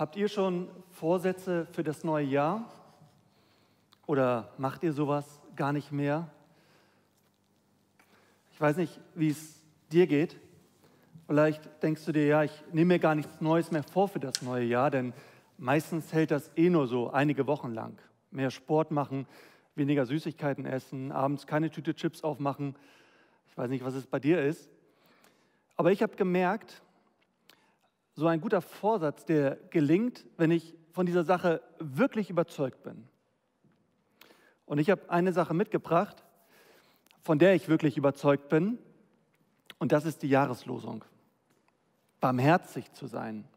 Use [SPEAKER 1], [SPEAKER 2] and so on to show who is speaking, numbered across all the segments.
[SPEAKER 1] Habt ihr schon Vorsätze für das neue Jahr? Oder macht ihr sowas gar nicht mehr? Ich weiß nicht, wie es dir geht. Vielleicht denkst du dir, ja, ich nehme mir gar nichts Neues mehr vor für das neue Jahr, denn meistens hält das eh nur so einige Wochen lang. Mehr Sport machen, weniger Süßigkeiten essen, abends keine Tüte Chips aufmachen. Ich weiß nicht, was es bei dir ist. Aber ich habe gemerkt, so ein guter Vorsatz, der gelingt, wenn ich von dieser Sache wirklich überzeugt bin. Und ich habe eine Sache mitgebracht, von der ich wirklich überzeugt bin, und das ist die Jahreslosung. Barmherzig zu sein.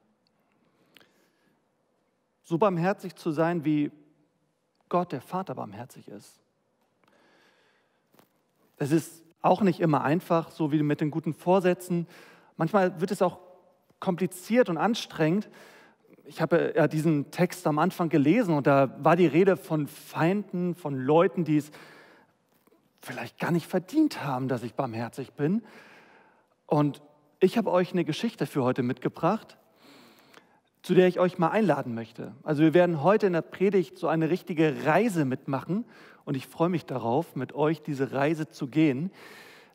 [SPEAKER 1] So barmherzig zu sein, wie Gott, der Vater, barmherzig ist. Es ist auch nicht immer einfach, so wie mit den guten Vorsätzen. Manchmal wird es auch kompliziert und anstrengend. Ich habe ja diesen Text am Anfang gelesen und da war die Rede von Feinden, von Leuten, die es vielleicht gar nicht verdient haben, dass ich barmherzig bin. Und ich habe euch eine Geschichte für heute mitgebracht, zu der ich euch mal einladen möchte. Also wir werden heute in der Predigt so eine richtige Reise mitmachen und ich freue mich darauf, mit euch diese Reise zu gehen.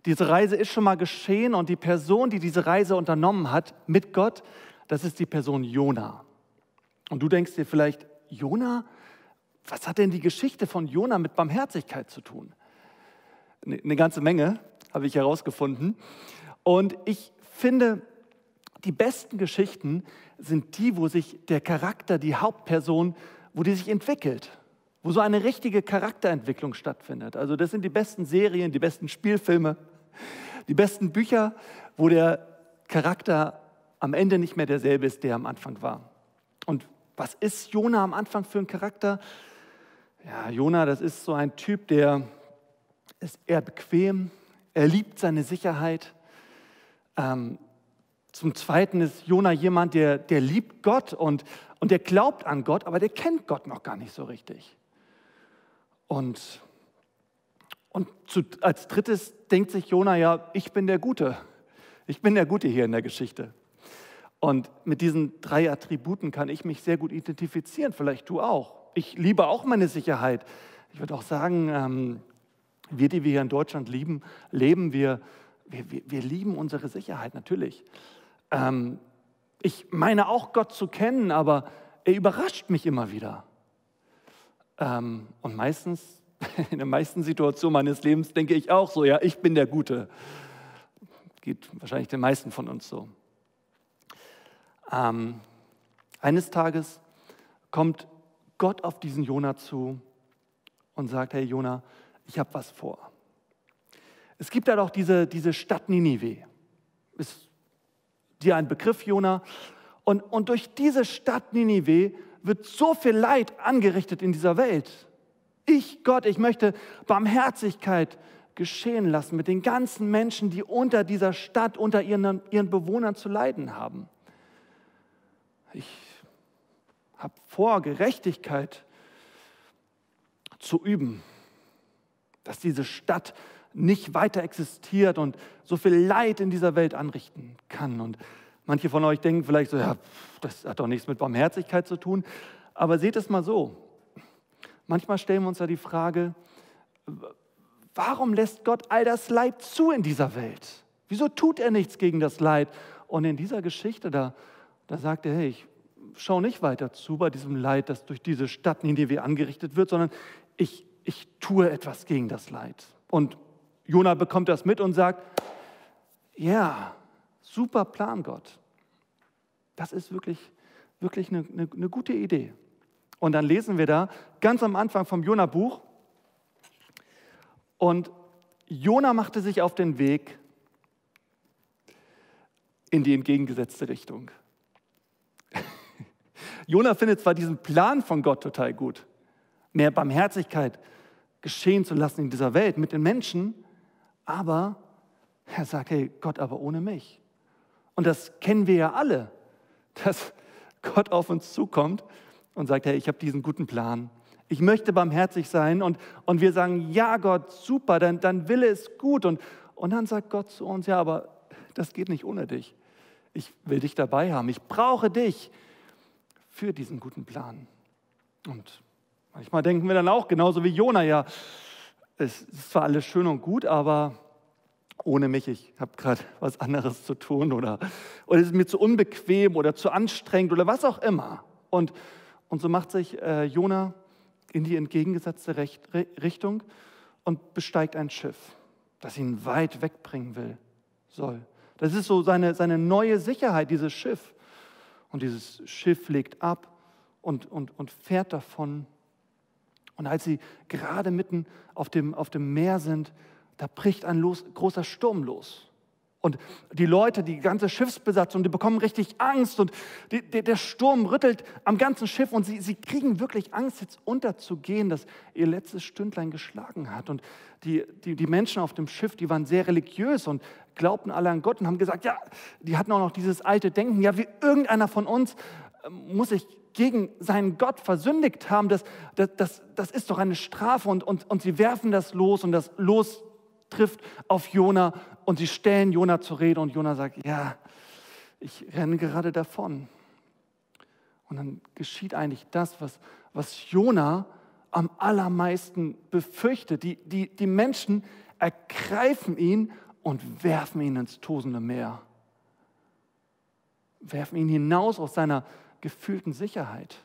[SPEAKER 1] Diese Reise ist schon mal geschehen und die Person, die diese Reise unternommen hat mit Gott, das ist die Person Jona. Und du denkst dir vielleicht, Jona, was hat denn die Geschichte von Jona mit Barmherzigkeit zu tun? Eine ganze Menge habe ich herausgefunden. Und ich finde, die besten Geschichten sind die, wo sich der Charakter, die Hauptperson, wo die sich entwickelt, wo so eine richtige Charakterentwicklung stattfindet. Also das sind die besten Serien, die besten Spielfilme, die besten Bücher, wo der Charakter am Ende nicht mehr derselbe ist, der am Anfang war. Und was ist Jona am Anfang für ein Charakter? Ja, Jona, das ist so ein Typ, der ist eher bequem, er liebt seine Sicherheit. Ähm, zum Zweiten ist Jona jemand, der, der liebt Gott und, und der glaubt an Gott, aber der kennt Gott noch gar nicht so richtig. Und und zu, als drittes denkt sich Jona ja, ich bin der Gute. Ich bin der Gute hier in der Geschichte. Und mit diesen drei Attributen kann ich mich sehr gut identifizieren, vielleicht du auch. Ich liebe auch meine Sicherheit. Ich würde auch sagen, ähm, wir, die wir hier in Deutschland lieben, leben, wir, wir, wir, wir lieben unsere Sicherheit natürlich. Ähm, ich meine auch Gott zu kennen, aber er überrascht mich immer wieder. Ähm, und meistens in den meisten Situationen meines Lebens denke ich auch so, ja, ich bin der Gute. Geht wahrscheinlich den meisten von uns so. Ähm, eines Tages kommt Gott auf diesen Jona zu und sagt, hey Jona, ich habe was vor. Es gibt da doch diese, diese Stadt Ninive. Ist dir ein Begriff, Jona? Und, und durch diese Stadt Ninive wird so viel Leid angerichtet in dieser Welt. Ich, Gott, ich möchte Barmherzigkeit geschehen lassen mit den ganzen Menschen, die unter dieser Stadt, unter ihren, ihren Bewohnern zu leiden haben. Ich habe vor, Gerechtigkeit zu üben, dass diese Stadt nicht weiter existiert und so viel Leid in dieser Welt anrichten kann. Und manche von euch denken vielleicht so, ja, das hat doch nichts mit Barmherzigkeit zu tun. Aber seht es mal so, Manchmal stellen wir uns ja die Frage, warum lässt Gott all das Leid zu in dieser Welt? Wieso tut er nichts gegen das Leid? Und in dieser Geschichte, da, da sagt er, hey, ich schaue nicht weiter zu bei diesem Leid, das durch diese Stadt Nineveh angerichtet wird, sondern ich, ich tue etwas gegen das Leid. Und Jona bekommt das mit und sagt, ja, super Plan, Gott. Das ist wirklich, wirklich eine, eine, eine gute Idee. Und dann lesen wir da ganz am Anfang vom Jona-Buch. Und Jona machte sich auf den Weg in die entgegengesetzte Richtung. Jona findet zwar diesen Plan von Gott total gut, mehr Barmherzigkeit geschehen zu lassen in dieser Welt mit den Menschen, aber er sagt, hey Gott, aber ohne mich. Und das kennen wir ja alle, dass Gott auf uns zukommt und sagt, hey, ich habe diesen guten Plan. Ich möchte barmherzig sein. Und, und wir sagen, ja Gott, super, dann, dann Wille ist gut. Und, und dann sagt Gott zu uns, ja, aber das geht nicht ohne dich. Ich will dich dabei haben. Ich brauche dich für diesen guten Plan. Und manchmal denken wir dann auch, genauso wie Jona, ja, es ist zwar alles schön und gut, aber ohne mich, ich habe gerade was anderes zu tun oder, oder es ist mir zu unbequem oder zu anstrengend oder was auch immer. Und, und so macht sich äh, Jona in die entgegengesetzte Recht, Richtung und besteigt ein Schiff, das ihn weit wegbringen will, soll. Das ist so seine, seine neue Sicherheit, dieses Schiff. Und dieses Schiff legt ab und, und, und fährt davon. Und als sie gerade mitten auf dem, auf dem Meer sind, da bricht ein los, großer Sturm los. Und die Leute, die ganze Schiffsbesatzung, die bekommen richtig Angst und die, die, der Sturm rüttelt am ganzen Schiff und sie, sie kriegen wirklich Angst, jetzt unterzugehen, dass ihr letztes Stündlein geschlagen hat. Und die, die, die Menschen auf dem Schiff, die waren sehr religiös und glaubten alle an Gott und haben gesagt, ja, die hatten auch noch dieses alte Denken, ja, wie irgendeiner von uns äh, muss sich gegen seinen Gott versündigt haben, das, das, das, das ist doch eine Strafe und, und, und sie werfen das los und das Los trifft auf Jona und sie stellen Jona zur Rede und Jona sagt, ja, ich renne gerade davon. Und dann geschieht eigentlich das, was, was Jona am allermeisten befürchtet. Die, die, die Menschen ergreifen ihn und werfen ihn ins tosende Meer. Werfen ihn hinaus aus seiner gefühlten Sicherheit.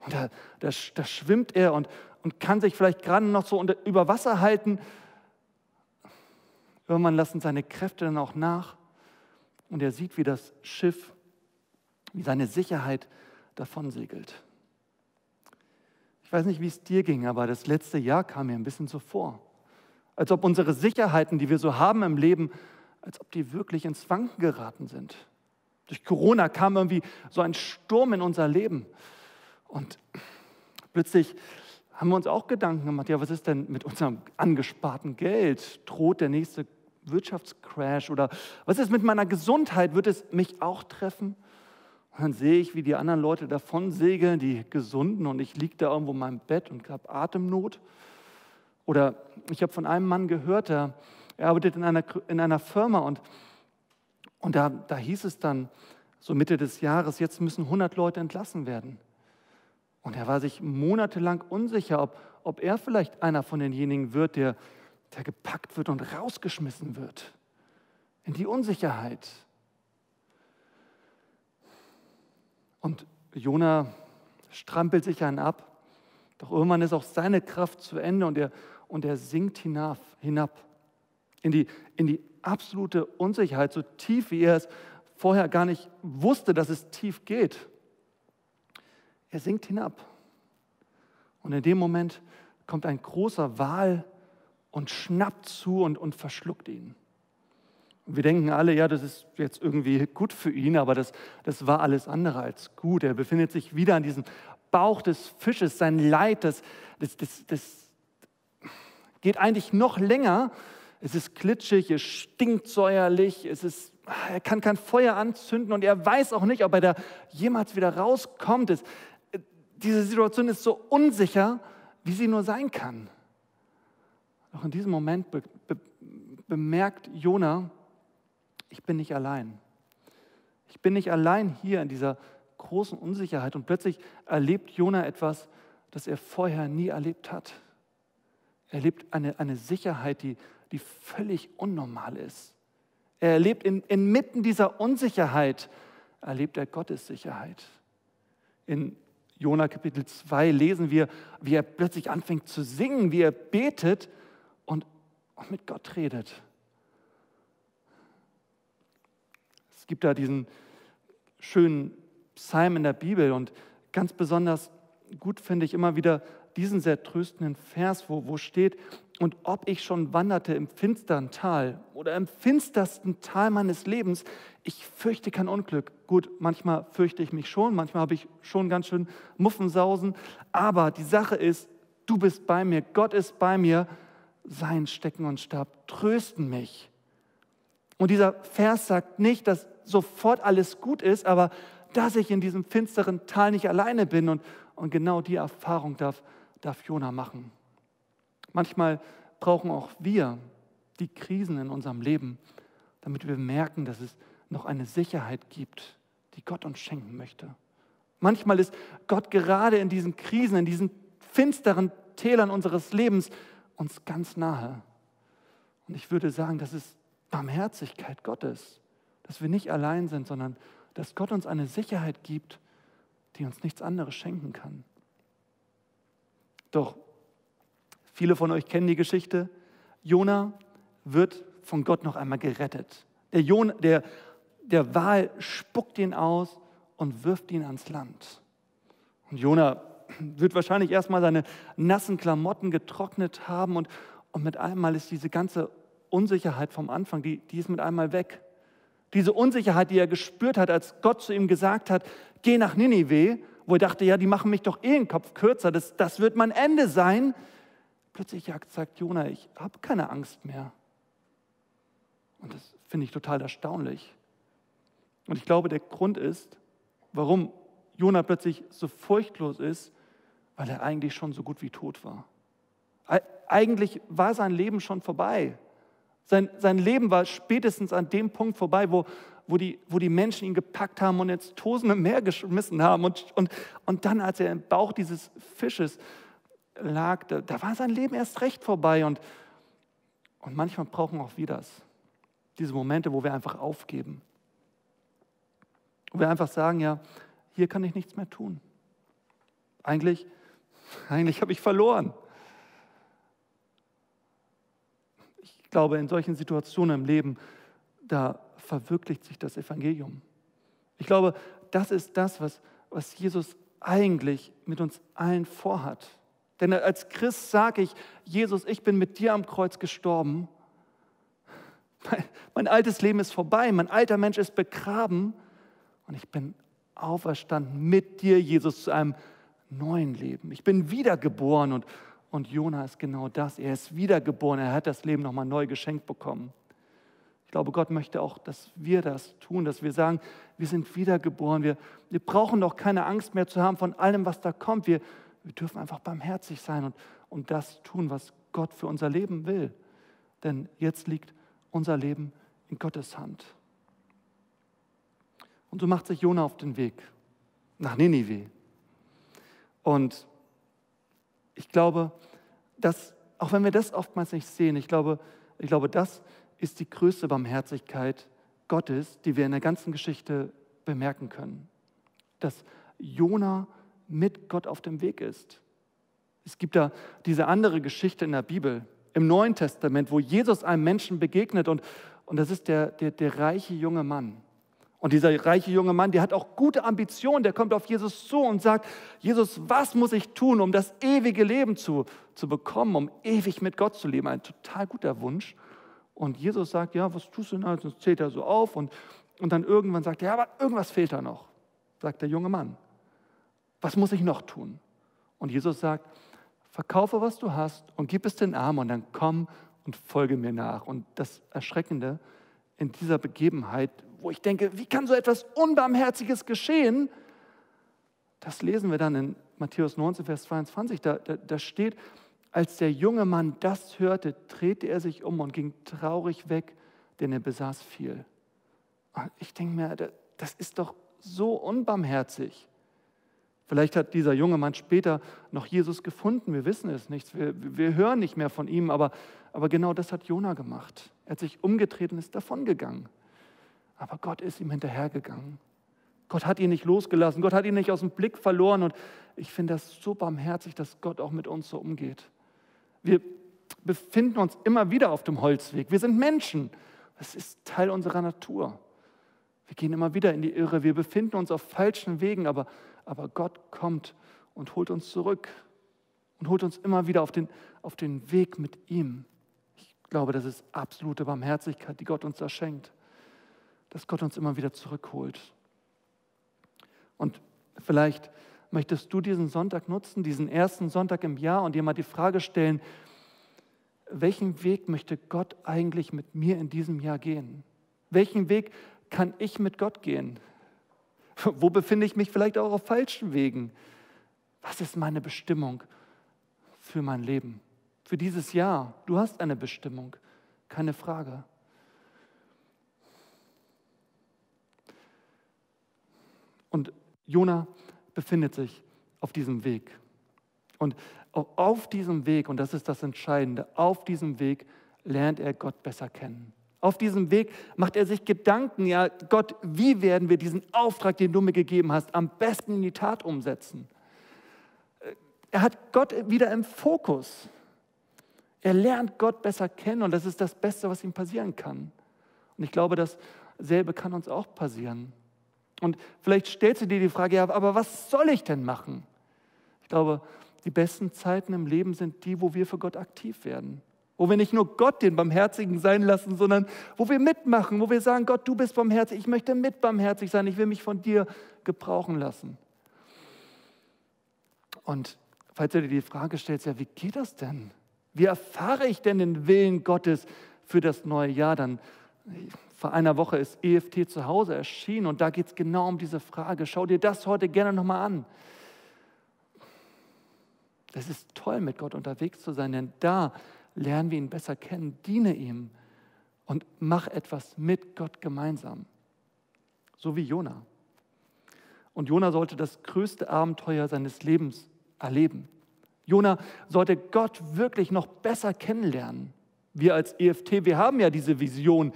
[SPEAKER 1] Und da, da, da schwimmt er und, und kann sich vielleicht gerade noch so unter, über Wasser halten Irgendwann lassen seine Kräfte dann auch nach und er sieht, wie das Schiff, wie seine Sicherheit davon segelt. Ich weiß nicht, wie es dir ging, aber das letzte Jahr kam mir ein bisschen so vor. Als ob unsere Sicherheiten, die wir so haben im Leben, als ob die wirklich ins Wanken geraten sind. Durch Corona kam irgendwie so ein Sturm in unser Leben. Und plötzlich haben wir uns auch Gedanken gemacht, ja, was ist denn mit unserem angesparten Geld? Droht der nächste Wirtschaftscrash oder was ist mit meiner Gesundheit? Wird es mich auch treffen? Und dann sehe ich, wie die anderen Leute davon segeln, die Gesunden, und ich liege da irgendwo in meinem Bett und habe Atemnot. Oder ich habe von einem Mann gehört, der, er arbeitet in einer, in einer Firma und, und da, da hieß es dann, so Mitte des Jahres, jetzt müssen 100 Leute entlassen werden. Und er war sich monatelang unsicher, ob, ob er vielleicht einer von denjenigen wird, der der gepackt wird und rausgeschmissen wird in die Unsicherheit. Und Jona strampelt sich einen ab, doch irgendwann ist auch seine Kraft zu Ende und er, und er sinkt hinab, hinab in, die, in die absolute Unsicherheit, so tief, wie er es vorher gar nicht wusste, dass es tief geht. Er sinkt hinab. Und in dem Moment kommt ein großer Wal und schnappt zu und, und verschluckt ihn. Und wir denken alle, ja, das ist jetzt irgendwie gut für ihn, aber das, das war alles andere als gut. Er befindet sich wieder an diesem Bauch des Fisches, sein Leid, das, das, das, das geht eigentlich noch länger. Es ist klitschig, es stinkt säuerlich, es ist, er kann kein Feuer anzünden und er weiß auch nicht, ob er da jemals wieder rauskommt. Es, diese Situation ist so unsicher, wie sie nur sein kann. Doch in diesem Moment be be bemerkt Jona, ich bin nicht allein. Ich bin nicht allein hier in dieser großen Unsicherheit und plötzlich erlebt Jona etwas, das er vorher nie erlebt hat. Er erlebt eine, eine Sicherheit, die, die völlig unnormal ist. Er erlebt in, inmitten dieser Unsicherheit, erlebt er Gottes Sicherheit. In Jona Kapitel 2 lesen wir, wie er plötzlich anfängt zu singen, wie er betet und mit Gott redet. Es gibt da diesen schönen Psalm in der Bibel und ganz besonders gut finde ich immer wieder diesen sehr tröstenden Vers, wo, wo steht, und ob ich schon wanderte im finsteren Tal oder im finstersten Tal meines Lebens, ich fürchte kein Unglück. Gut, manchmal fürchte ich mich schon, manchmal habe ich schon ganz schön Muffensausen, aber die Sache ist, du bist bei mir, Gott ist bei mir sein Stecken und Stab trösten mich. Und dieser Vers sagt nicht, dass sofort alles gut ist, aber dass ich in diesem finsteren Tal nicht alleine bin. Und, und genau die Erfahrung darf, darf Jona machen. Manchmal brauchen auch wir die Krisen in unserem Leben, damit wir merken, dass es noch eine Sicherheit gibt, die Gott uns schenken möchte. Manchmal ist Gott gerade in diesen Krisen, in diesen finsteren Tälern unseres Lebens uns ganz nahe. Und ich würde sagen, das ist Barmherzigkeit Gottes, dass wir nicht allein sind, sondern dass Gott uns eine Sicherheit gibt, die uns nichts anderes schenken kann. Doch viele von euch kennen die Geschichte. Jona wird von Gott noch einmal gerettet. Der, Jon, der, der Wal spuckt ihn aus und wirft ihn ans Land. Und Jona wird wahrscheinlich erstmal seine nassen Klamotten getrocknet haben und, und mit einmal ist diese ganze Unsicherheit vom Anfang, die, die ist mit einmal weg. Diese Unsicherheit, die er gespürt hat, als Gott zu ihm gesagt hat, geh nach Ninive, wo er dachte, ja, die machen mich doch eh den Kopf kürzer, das, das wird mein Ende sein. Plötzlich sagt Jona, ich habe keine Angst mehr. Und das finde ich total erstaunlich. Und ich glaube, der Grund ist, warum Jona plötzlich so furchtlos ist, weil er eigentlich schon so gut wie tot war. Eigentlich war sein Leben schon vorbei. Sein, sein Leben war spätestens an dem Punkt vorbei, wo, wo, die, wo die Menschen ihn gepackt haben und ins tosende Meer geschmissen haben. Und, und, und dann, als er im Bauch dieses Fisches lag, da, da war sein Leben erst recht vorbei. Und, und manchmal brauchen auch wir das. Diese Momente, wo wir einfach aufgeben. Wo wir einfach sagen, ja, hier kann ich nichts mehr tun. Eigentlich, eigentlich habe ich verloren. Ich glaube, in solchen Situationen im Leben, da verwirklicht sich das Evangelium. Ich glaube, das ist das, was, was Jesus eigentlich mit uns allen vorhat. Denn als Christ sage ich, Jesus, ich bin mit dir am Kreuz gestorben. Mein, mein, altes Leben ist vorbei, mein alter Mensch ist begraben und ich bin auferstanden mit dir, Jesus, zu einem neuen Leben. Ich bin wiedergeboren und, und Jona ist genau das. Er ist wiedergeboren. Er hat das Leben nochmal neu geschenkt bekommen. Ich glaube, Gott möchte auch, dass wir das tun, dass wir sagen, wir sind wiedergeboren. Wir, wir brauchen doch keine Angst mehr zu haben von allem, was da kommt. Wir, wir dürfen einfach barmherzig sein und, und das tun, was Gott für unser Leben will. Denn jetzt liegt unser Leben in Gottes Hand. Und so macht sich Jona auf den Weg nach Ninive. Und ich glaube, dass, auch wenn wir das oftmals nicht sehen, ich glaube, ich glaube, das ist die größte Barmherzigkeit Gottes, die wir in der ganzen Geschichte bemerken können. Dass Jona mit Gott auf dem Weg ist. Es gibt da diese andere Geschichte in der Bibel, im Neuen Testament, wo Jesus einem Menschen begegnet und, und das ist der, der, der reiche junge Mann. Und dieser reiche junge Mann, der hat auch gute Ambitionen, der kommt auf Jesus zu und sagt, Jesus, was muss ich tun, um das ewige Leben zu, zu bekommen, um ewig mit Gott zu leben? Ein total guter Wunsch. Und Jesus sagt, ja, was tust du denn? Also zählt er so auf und, und dann irgendwann sagt er, ja, aber irgendwas fehlt da noch, sagt der junge Mann. Was muss ich noch tun? Und Jesus sagt, verkaufe, was du hast und gib es den Armen und dann komm und folge mir nach. Und das Erschreckende in dieser Begebenheit wo ich denke, wie kann so etwas Unbarmherziges geschehen? Das lesen wir dann in Matthäus 19, Vers 22. Da, da, da steht, als der junge Mann das hörte, drehte er sich um und ging traurig weg, denn er besaß viel. Und ich denke mir, das ist doch so unbarmherzig. Vielleicht hat dieser junge Mann später noch Jesus gefunden, wir wissen es nicht, wir, wir hören nicht mehr von ihm, aber, aber genau das hat Jona gemacht. Er hat sich umgedreht und ist davongegangen. Aber Gott ist ihm hinterhergegangen. Gott hat ihn nicht losgelassen. Gott hat ihn nicht aus dem Blick verloren. Und ich finde das so barmherzig, dass Gott auch mit uns so umgeht. Wir befinden uns immer wieder auf dem Holzweg. Wir sind Menschen. Das ist Teil unserer Natur. Wir gehen immer wieder in die Irre. Wir befinden uns auf falschen Wegen. Aber, aber Gott kommt und holt uns zurück. Und holt uns immer wieder auf den, auf den Weg mit ihm. Ich glaube, das ist absolute Barmherzigkeit, die Gott uns da schenkt dass Gott uns immer wieder zurückholt. Und vielleicht möchtest du diesen Sonntag nutzen, diesen ersten Sonntag im Jahr und dir mal die Frage stellen, welchen Weg möchte Gott eigentlich mit mir in diesem Jahr gehen? Welchen Weg kann ich mit Gott gehen? Wo befinde ich mich vielleicht auch auf falschen Wegen? Was ist meine Bestimmung für mein Leben? Für dieses Jahr. Du hast eine Bestimmung, keine Frage. Und Jona befindet sich auf diesem Weg. Und auf diesem Weg, und das ist das Entscheidende, auf diesem Weg lernt er Gott besser kennen. Auf diesem Weg macht er sich Gedanken, ja, Gott, wie werden wir diesen Auftrag, den du mir gegeben hast, am besten in die Tat umsetzen? Er hat Gott wieder im Fokus. Er lernt Gott besser kennen und das ist das Beste, was ihm passieren kann. Und ich glaube, dasselbe kann uns auch passieren. Und vielleicht stellst du dir die Frage, ja, aber was soll ich denn machen? Ich glaube, die besten Zeiten im Leben sind die, wo wir für Gott aktiv werden. Wo wir nicht nur Gott den Barmherzigen sein lassen, sondern wo wir mitmachen, wo wir sagen, Gott, du bist barmherzig, ich möchte mit barmherzig sein, ich will mich von dir gebrauchen lassen. Und falls du dir die Frage stellst, ja, wie geht das denn? Wie erfahre ich denn den Willen Gottes für das neue Jahr? Dann vor einer Woche ist EFT zu Hause erschienen und da geht es genau um diese Frage. Schau dir das heute gerne nochmal an. Es ist toll, mit Gott unterwegs zu sein, denn da lernen wir ihn besser kennen, diene ihm und mach etwas mit Gott gemeinsam. So wie Jona. Und Jona sollte das größte Abenteuer seines Lebens erleben. Jona sollte Gott wirklich noch besser kennenlernen. Wir als EFT, wir haben ja diese Vision,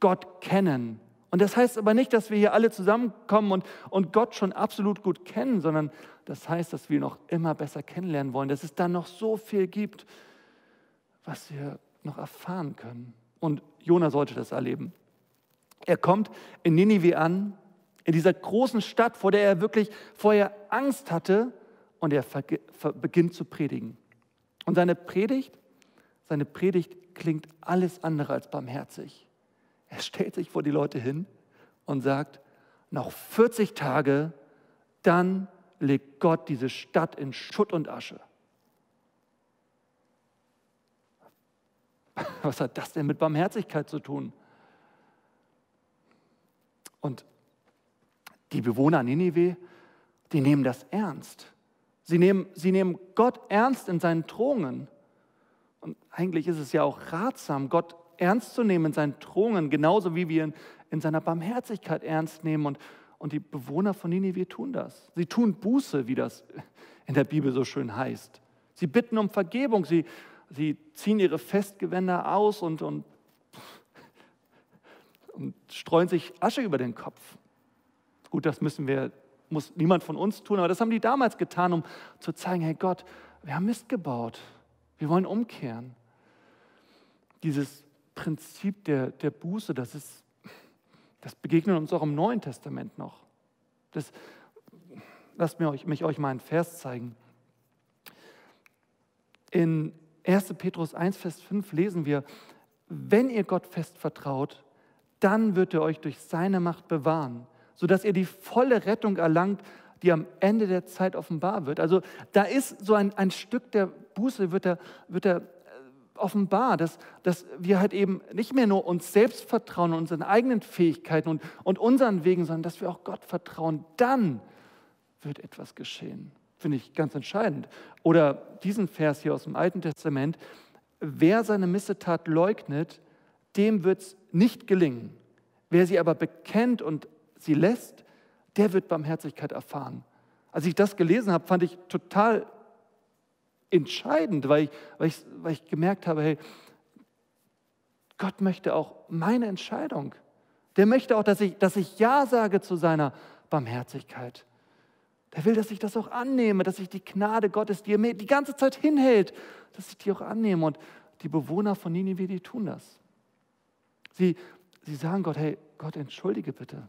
[SPEAKER 1] Gott kennen. Und das heißt aber nicht, dass wir hier alle zusammenkommen und, und Gott schon absolut gut kennen, sondern das heißt, dass wir noch immer besser kennenlernen wollen, dass es da noch so viel gibt, was wir noch erfahren können. Und Jona sollte das erleben. Er kommt in Ninive an, in dieser großen Stadt, vor der er wirklich vorher Angst hatte, und er beginnt zu predigen. Und seine Predigt, seine Predigt klingt alles andere als barmherzig. Er stellt sich vor die Leute hin und sagt, noch 40 Tage, dann legt Gott diese Stadt in Schutt und Asche. Was hat das denn mit Barmherzigkeit zu tun? Und die Bewohner Ninive, die nehmen das ernst. Sie nehmen, sie nehmen Gott ernst in seinen Drohungen. Und eigentlich ist es ja auch ratsam, Gott ernst zu nehmen in seinen Drohungen, genauso wie wir ihn in seiner Barmherzigkeit ernst nehmen. Und, und die Bewohner von Ninive tun das. Sie tun Buße, wie das in der Bibel so schön heißt. Sie bitten um Vergebung, sie, sie ziehen ihre Festgewänder aus und, und, und streuen sich Asche über den Kopf. Gut, das müssen wir muss niemand von uns tun, aber das haben die damals getan, um zu zeigen, hey Gott, wir haben Mist gebaut, wir wollen umkehren. Dieses Prinzip der, der Buße, das, ist, das begegnet uns auch im Neuen Testament noch. Das, lasst mir euch, mich euch mal einen Vers zeigen. In 1. Petrus 1, Vers 5 lesen wir, wenn ihr Gott fest vertraut, dann wird er euch durch seine Macht bewahren sodass ihr die volle Rettung erlangt, die am Ende der Zeit offenbar wird. Also da ist so ein, ein Stück der Buße, wird er, wird äh, offenbar, dass, dass wir halt eben nicht mehr nur uns selbst vertrauen, unseren eigenen Fähigkeiten und, und unseren Wegen, sondern dass wir auch Gott vertrauen. Dann wird etwas geschehen. Finde ich ganz entscheidend. Oder diesen Vers hier aus dem Alten Testament, wer seine Missetat leugnet, dem wird es nicht gelingen. Wer sie aber bekennt und sie lässt, der wird Barmherzigkeit erfahren. Als ich das gelesen habe, fand ich total entscheidend, weil ich, weil ich, weil ich gemerkt habe, hey, Gott möchte auch meine Entscheidung. Der möchte auch, dass ich, dass ich Ja sage zu seiner Barmherzigkeit. Der will, dass ich das auch annehme, dass ich die Gnade Gottes, die er mir die ganze Zeit hinhält, dass ich die auch annehme. Und die Bewohner von Ninive, die tun das. Sie, sie sagen Gott, hey, Gott, entschuldige bitte.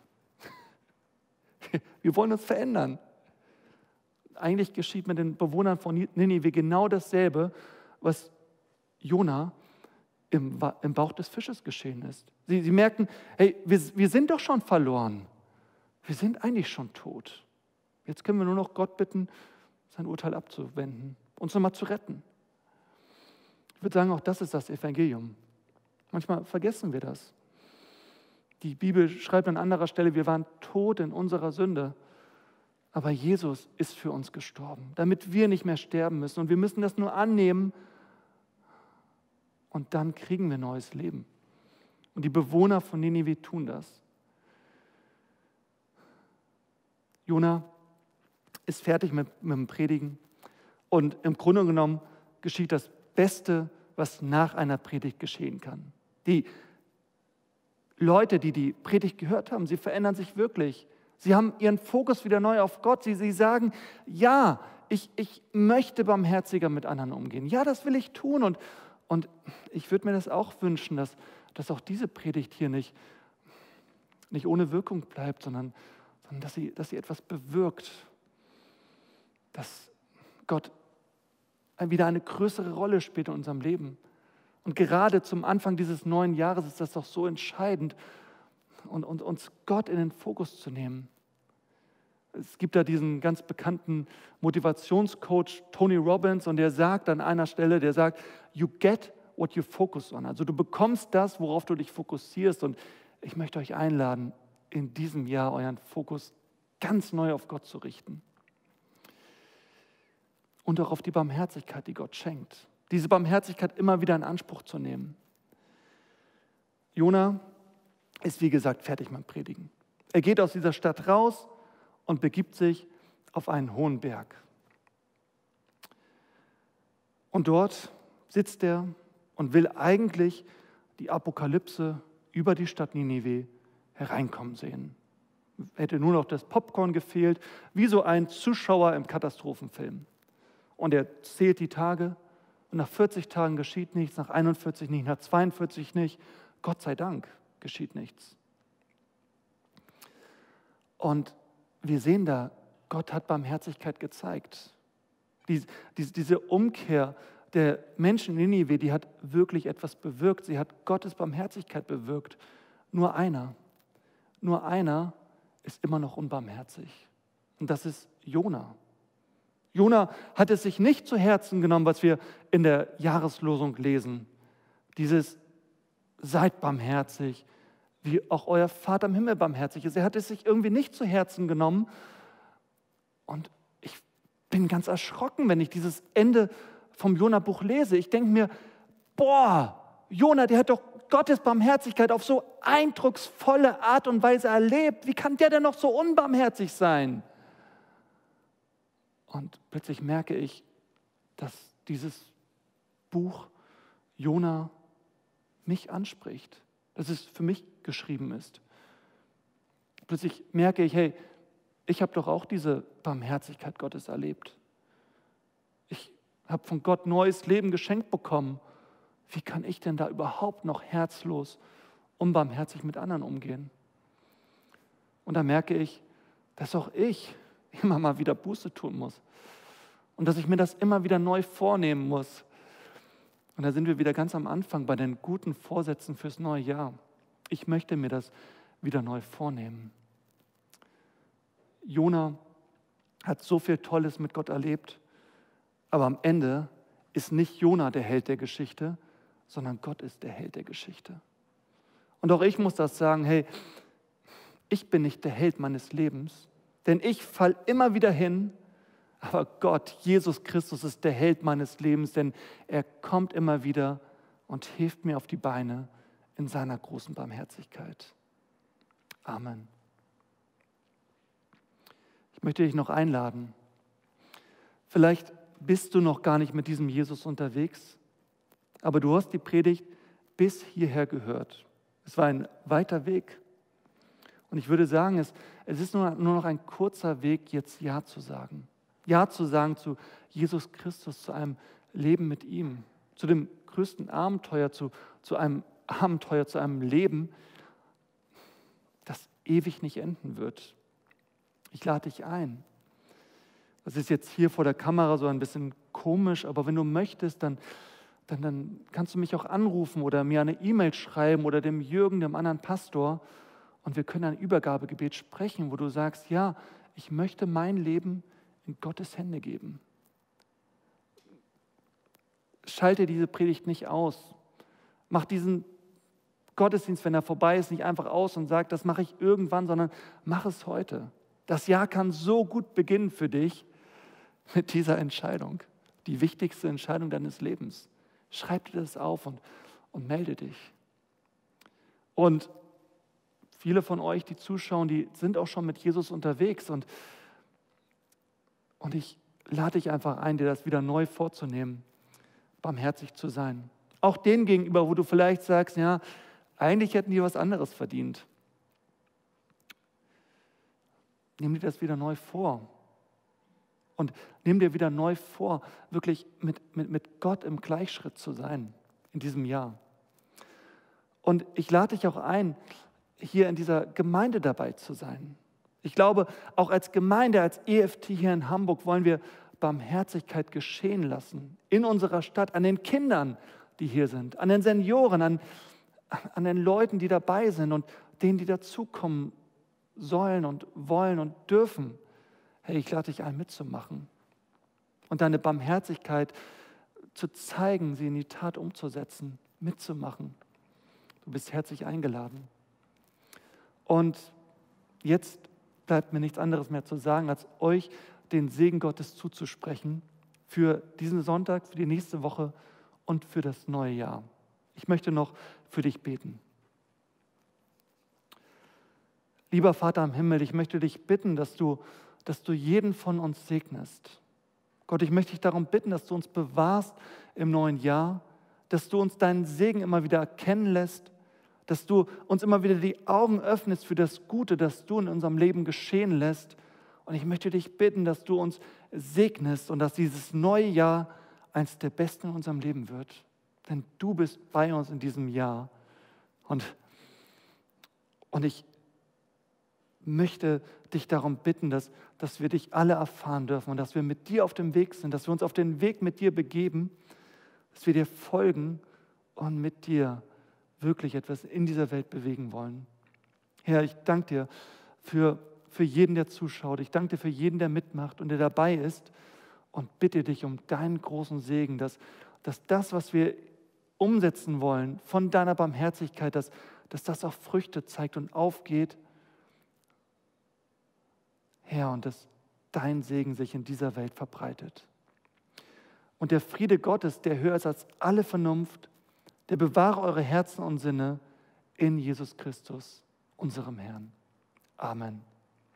[SPEAKER 1] Wir wollen uns verändern. Eigentlich geschieht mit den Bewohnern von Ninive genau dasselbe, was Jona im, im Bauch des Fisches geschehen ist. Sie, sie merken, hey, wir, wir sind doch schon verloren. Wir sind eigentlich schon tot. Jetzt können wir nur noch Gott bitten, sein Urteil abzuwenden, uns nochmal zu retten. Ich würde sagen, auch das ist das Evangelium. Manchmal vergessen wir das. Die Bibel schreibt an anderer Stelle, wir waren tot in unserer Sünde, aber Jesus ist für uns gestorben, damit wir nicht mehr sterben müssen. Und wir müssen das nur annehmen und dann kriegen wir neues Leben. Und die Bewohner von Ninive tun das. Jona ist fertig mit, mit dem Predigen. Und im Grunde genommen geschieht das Beste, was nach einer Predigt geschehen kann. Die Leute, die die Predigt gehört haben, sie verändern sich wirklich. Sie haben ihren Fokus wieder neu auf Gott. Sie, sie sagen, ja, ich, ich möchte barmherziger mit anderen umgehen. Ja, das will ich tun. Und, und ich würde mir das auch wünschen, dass, dass auch diese Predigt hier nicht, nicht ohne Wirkung bleibt, sondern, sondern dass, sie, dass sie etwas bewirkt. Dass Gott wieder eine größere Rolle spielt in unserem Leben. Und gerade zum Anfang dieses neuen Jahres ist das doch so entscheidend, und, und uns Gott in den Fokus zu nehmen. Es gibt da diesen ganz bekannten Motivationscoach Tony Robbins und der sagt an einer Stelle, der sagt, you get what you focus on. Also du bekommst das, worauf du dich fokussierst. Und ich möchte euch einladen, in diesem Jahr euren Fokus ganz neu auf Gott zu richten. Und auch auf die Barmherzigkeit, die Gott schenkt. Diese Barmherzigkeit immer wieder in Anspruch zu nehmen. Jona ist, wie gesagt, fertig mit Predigen. Er geht aus dieser Stadt raus und begibt sich auf einen hohen Berg. Und dort sitzt er und will eigentlich die Apokalypse über die Stadt Ninive hereinkommen sehen. Hätte nur noch das Popcorn gefehlt, wie so ein Zuschauer im Katastrophenfilm. Und er zählt die Tage und nach 40 Tagen geschieht nichts, nach 41 nicht, nach 42 nicht. Gott sei Dank geschieht nichts. Und wir sehen da, Gott hat Barmherzigkeit gezeigt. Diese, Umkehr der Menschen in Ninive, die hat wirklich etwas bewirkt. Sie hat Gottes Barmherzigkeit bewirkt. Nur einer, nur einer ist immer noch unbarmherzig. Und das ist Jona. Jona hat es sich nicht zu Herzen genommen, was wir in der Jahreslosung lesen. Dieses seid barmherzig, wie auch euer Vater im Himmel barmherzig ist. Er hat es sich irgendwie nicht zu Herzen genommen. Und ich bin ganz erschrocken, wenn ich dieses Ende vom Jona-Buch lese. Ich denke mir, boah, Jona, der hat doch Gottes Barmherzigkeit auf so eindrucksvolle Art und Weise erlebt. Wie kann der denn noch so unbarmherzig sein? Und plötzlich merke ich, dass dieses Buch Jona mich anspricht dass es für mich geschrieben ist. Plötzlich merke ich, hey, ich habe doch auch diese Barmherzigkeit Gottes erlebt. Ich habe von Gott neues Leben geschenkt bekommen. Wie kann ich denn da überhaupt noch herzlos, unbarmherzig mit anderen umgehen? Und da merke ich, dass auch ich immer mal wieder Buße tun muss. Und dass ich mir das immer wieder neu vornehmen muss. Und da sind wir wieder ganz am Anfang bei den guten Vorsätzen fürs neue Jahr. Ich möchte mir das wieder neu vornehmen. Jona hat so viel Tolles mit Gott erlebt, aber am Ende ist nicht Jona der Held der Geschichte, sondern Gott ist der Held der Geschichte. Und auch ich muss das sagen, hey, ich bin nicht der Held meines Lebens, denn ich fall immer wieder hin aber Gott, Jesus Christus ist der Held meines Lebens, denn er kommt immer wieder und hilft mir auf die Beine in seiner großen Barmherzigkeit. Amen. Ich möchte dich noch einladen. Vielleicht bist du noch gar nicht mit diesem Jesus unterwegs, aber du hast die Predigt bis hierher gehört. Es war ein weiter Weg. Und ich würde sagen, es, es ist nur, nur noch ein kurzer Weg, jetzt Ja zu sagen. Ja zu sagen zu Jesus Christus, zu einem Leben mit ihm, zu dem größten Abenteuer, zu, zu einem Abenteuer, zu einem Leben, das ewig nicht enden wird. Ich lade dich ein. Das ist jetzt hier vor der Kamera so ein bisschen komisch, aber wenn du möchtest, dann, dann, dann kannst du mich auch anrufen oder mir eine E-Mail schreiben oder dem Jürgen, dem anderen Pastor, und wir können ein Übergabegebet sprechen, wo du sagst, ja, ich möchte mein Leben in Gottes Hände geben. Schalte diese Predigt nicht aus. Mach diesen Gottesdienst, wenn er vorbei ist, nicht einfach aus und sag, das mache ich irgendwann, sondern mach es heute. Das Jahr kann so gut beginnen für dich mit dieser Entscheidung. Die wichtigste Entscheidung deines Lebens. Schreib dir das auf und, und melde dich. Und viele von euch, die zuschauen, die sind auch schon mit Jesus unterwegs und Und ich lade dich einfach ein, dir das wieder neu vorzunehmen, barmherzig zu sein. Auch denen gegenüber, wo du vielleicht sagst, ja, eigentlich hätten die was anderes verdient. Nimm dir das wieder neu vor. Und nimm dir wieder neu vor, wirklich mit, mit, mit Gott im Gleichschritt zu sein in diesem Jahr. Und ich lade dich auch ein, hier in dieser Gemeinde dabei zu sein. Ich glaube, auch als Gemeinde, als EFT hier in Hamburg wollen wir Barmherzigkeit geschehen lassen in unserer Stadt, an den Kindern, die hier sind, an den Senioren, an, an den Leuten, die dabei sind und denen, die dazukommen sollen und wollen und dürfen. Hey, ich lade dich ein, mitzumachen und deine Barmherzigkeit zu zeigen, sie in die Tat umzusetzen, mitzumachen. Du bist herzlich eingeladen. Und jetzt bleibt mir nichts anderes mehr zu sagen, als euch den Segen Gottes zuzusprechen für diesen Sonntag, für die nächste Woche und für das neue Jahr. Ich möchte noch für dich beten. Lieber Vater im Himmel, ich möchte dich bitten, dass du, dass du jeden von uns segnest. Gott, ich möchte dich darum bitten, dass du uns bewahrst im neuen Jahr, dass du uns deinen Segen immer wieder erkennen lässt, dass du uns immer wieder die Augen öffnest für das Gute, das du in unserem Leben geschehen lässt. Und ich möchte dich bitten, dass du uns segnest und dass dieses neue Jahr eines der besten in unserem Leben wird. Denn du bist bei uns in diesem Jahr. Und, und ich, möchte dich darum bitten, dass, dass wir dich alle erfahren dürfen und dass wir mit dir auf dem Weg sind, dass wir uns auf den Weg mit dir begeben, dass wir dir folgen und mit dir wirklich etwas in dieser Welt bewegen wollen. Herr, ich danke dir für, für jeden, der zuschaut. Ich danke dir für jeden, der mitmacht und der dabei ist und bitte dich um deinen großen Segen, dass, dass das, was wir umsetzen wollen von deiner Barmherzigkeit, dass, dass das auch Früchte zeigt und aufgeht Herr, und dass dein Segen sich in dieser Welt verbreitet. Und der Friede Gottes, der höher ist als alle Vernunft, der bewahre eure Herzen und Sinne in Jesus Christus, unserem Herrn. Amen.